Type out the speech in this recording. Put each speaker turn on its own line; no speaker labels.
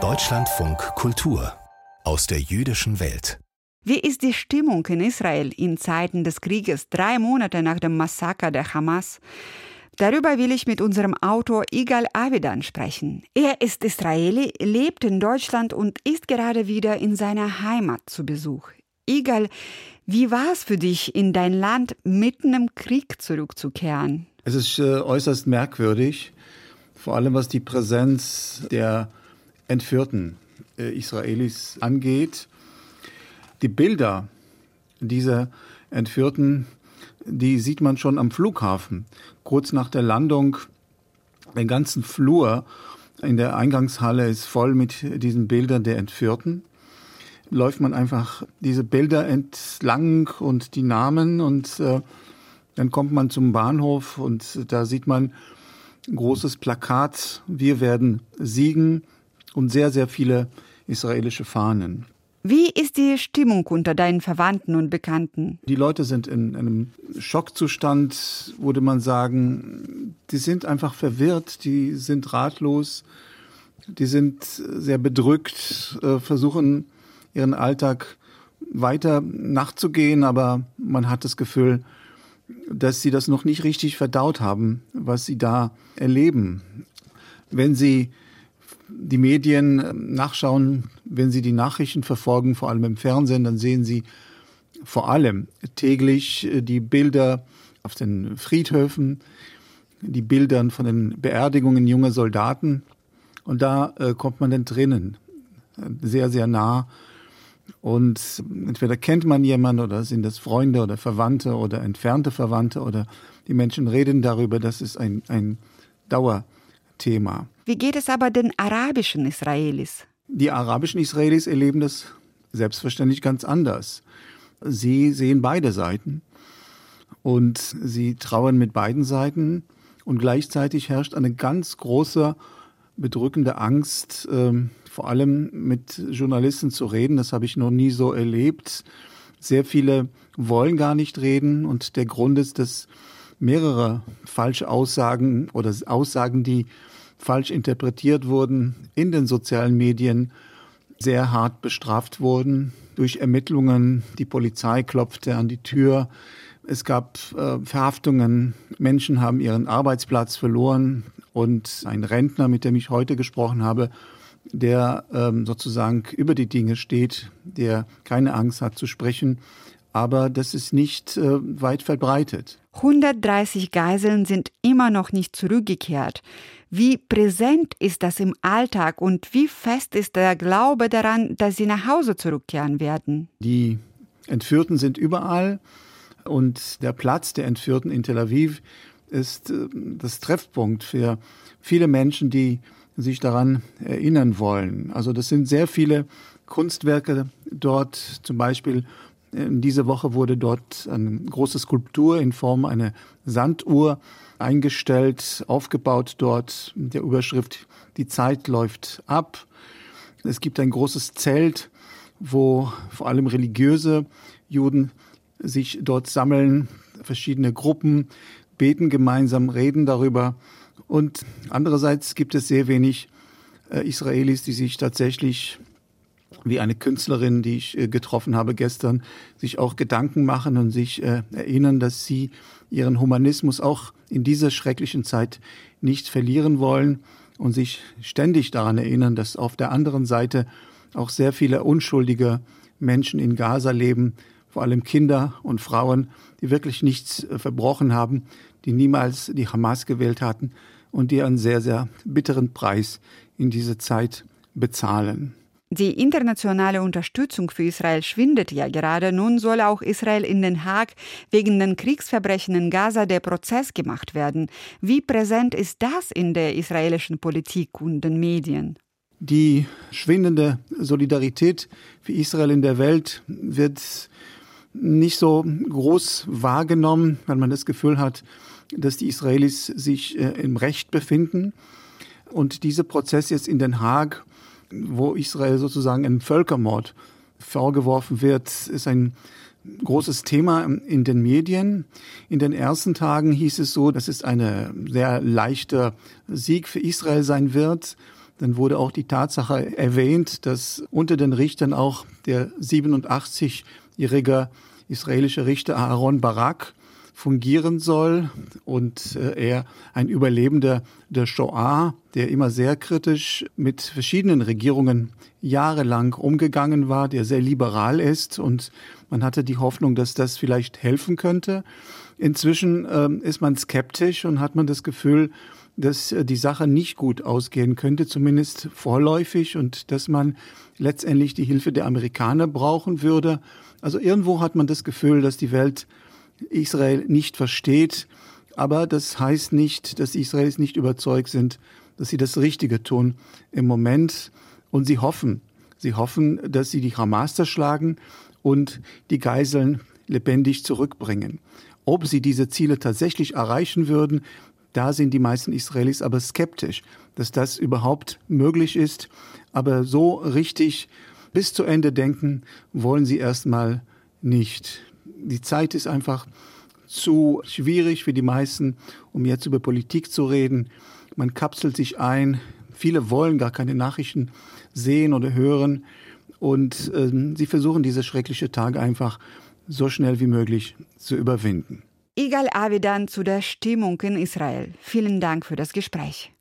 Deutschlandfunk Kultur aus der jüdischen Welt.
Wie ist die Stimmung in Israel in Zeiten des Krieges, drei Monate nach dem Massaker der Hamas? Darüber will ich mit unserem Autor Igal Avidan sprechen. Er ist Israeli, lebt in Deutschland und ist gerade wieder in seiner Heimat zu Besuch. Igal, wie war es für dich, in dein Land mitten im Krieg zurückzukehren?
Es ist äh, äußerst merkwürdig, vor allem was die Präsenz der entführten äh, Israelis angeht. Die Bilder dieser Entführten, die sieht man schon am Flughafen. Kurz nach der Landung, den ganzen Flur in der Eingangshalle ist voll mit diesen Bildern der Entführten. Läuft man einfach diese Bilder entlang und die Namen und äh, dann kommt man zum Bahnhof und da sieht man großes Plakat, wir werden siegen und sehr, sehr viele israelische Fahnen.
Wie ist die Stimmung unter deinen Verwandten und Bekannten?
Die Leute sind in einem Schockzustand, würde man sagen. Die sind einfach verwirrt, die sind ratlos, die sind sehr bedrückt, äh, versuchen ihren Alltag weiter nachzugehen, aber man hat das Gefühl, dass sie das noch nicht richtig verdaut haben, was sie da erleben. Wenn sie die Medien ähm, nachschauen, wenn sie die Nachrichten verfolgen, vor allem im Fernsehen, dann sehen sie vor allem täglich äh, die Bilder auf den Friedhöfen, die Bilder von den Beerdigungen junger Soldaten. Und da äh, kommt man Tränen äh, sehr, sehr nah und entweder kennt man jemanden oder sind das Freunde oder Verwandte oder entfernte Verwandte oder die Menschen reden darüber. Das ist ein, ein Dauerthema.
Wie geht es aber den arabischen Israelis?
Die arabischen Israelis erleben das selbstverständlich ganz anders. Sie sehen beide Seiten und sie trauern mit beiden Seiten und gleichzeitig herrscht eine ganz große bedrückende Angst, ähm, vor allem mit Journalisten zu reden. Das habe ich noch nie so erlebt. Sehr viele wollen gar nicht reden und der Grund ist, dass mehrere falsche Aussagen oder Aussagen, die falsch interpretiert wurden, in den sozialen Medien sehr hart bestraft wurden durch Ermittlungen. Die Polizei klopfte an die Tür. Es gab äh, Verhaftungen. Menschen haben ihren Arbeitsplatz verloren. Und ein Rentner, mit dem ich heute gesprochen habe, der ähm, sozusagen über die Dinge steht, der keine Angst hat zu sprechen. Aber das ist nicht äh, weit verbreitet.
130 Geiseln sind immer noch nicht zurückgekehrt. Wie präsent ist das im Alltag und wie fest ist der Glaube daran, dass sie nach Hause zurückkehren werden?
Die Entführten sind überall und der Platz der Entführten in Tel Aviv ist äh, das Treffpunkt für viele Menschen, die sich daran erinnern wollen. Also das sind sehr viele Kunstwerke dort. Zum Beispiel in dieser Woche wurde dort eine große Skulptur in Form einer Sanduhr eingestellt, aufgebaut dort mit der Überschrift Die Zeit läuft ab. Es gibt ein großes Zelt, wo vor allem religiöse Juden sich dort sammeln, verschiedene Gruppen beten gemeinsam, reden darüber. Und andererseits gibt es sehr wenig äh, Israelis, die sich tatsächlich wie eine Künstlerin, die ich äh, getroffen habe gestern, sich auch Gedanken machen und sich äh, erinnern, dass sie ihren Humanismus auch in dieser schrecklichen Zeit nicht verlieren wollen und sich ständig daran erinnern, dass auf der anderen Seite auch sehr viele unschuldige Menschen in Gaza leben, vor allem Kinder und Frauen, die wirklich nichts äh, verbrochen haben, die niemals die Hamas gewählt hatten und die einen sehr, sehr bitteren Preis in dieser Zeit bezahlen.
Die internationale Unterstützung für Israel schwindet ja gerade. Nun soll auch Israel in Den Haag wegen den Kriegsverbrechen in Gaza der Prozess gemacht werden. Wie präsent ist das in der israelischen Politik und den Medien?
Die schwindende Solidarität für Israel in der Welt wird nicht so groß wahrgenommen, weil man das Gefühl hat, dass die Israelis sich äh, im Recht befinden. Und dieser Prozess jetzt in Den Haag, wo Israel sozusagen einen Völkermord vorgeworfen wird, ist ein großes Thema in den Medien. In den ersten Tagen hieß es so, dass es eine sehr leichter Sieg für Israel sein wird. Dann wurde auch die Tatsache erwähnt, dass unter den Richtern auch der 87-jährige israelische Richter Aaron Barak fungieren soll und äh, er ein Überlebender der Shoah, der immer sehr kritisch mit verschiedenen Regierungen jahrelang umgegangen war, der sehr liberal ist und man hatte die Hoffnung, dass das vielleicht helfen könnte. Inzwischen ähm, ist man skeptisch und hat man das Gefühl, dass äh, die Sache nicht gut ausgehen könnte, zumindest vorläufig, und dass man letztendlich die Hilfe der Amerikaner brauchen würde. Also irgendwo hat man das Gefühl, dass die Welt Israel nicht versteht. Aber das heißt nicht, dass die Israelis nicht überzeugt sind, dass sie das Richtige tun im Moment. Und sie hoffen, sie hoffen, dass sie die Hamas zerschlagen und die Geiseln lebendig zurückbringen. Ob sie diese Ziele tatsächlich erreichen würden, da sind die meisten Israelis aber skeptisch, dass das überhaupt möglich ist. Aber so richtig bis zu Ende denken wollen sie erstmal nicht. Die Zeit ist einfach zu schwierig für die meisten, um jetzt über Politik zu reden. Man kapselt sich ein. Viele wollen gar keine Nachrichten sehen oder hören. Und äh, sie versuchen diese schrecklichen Tage einfach so schnell wie möglich zu überwinden.
Igal Avidan zu der Stimmung in Israel. Vielen Dank für das Gespräch.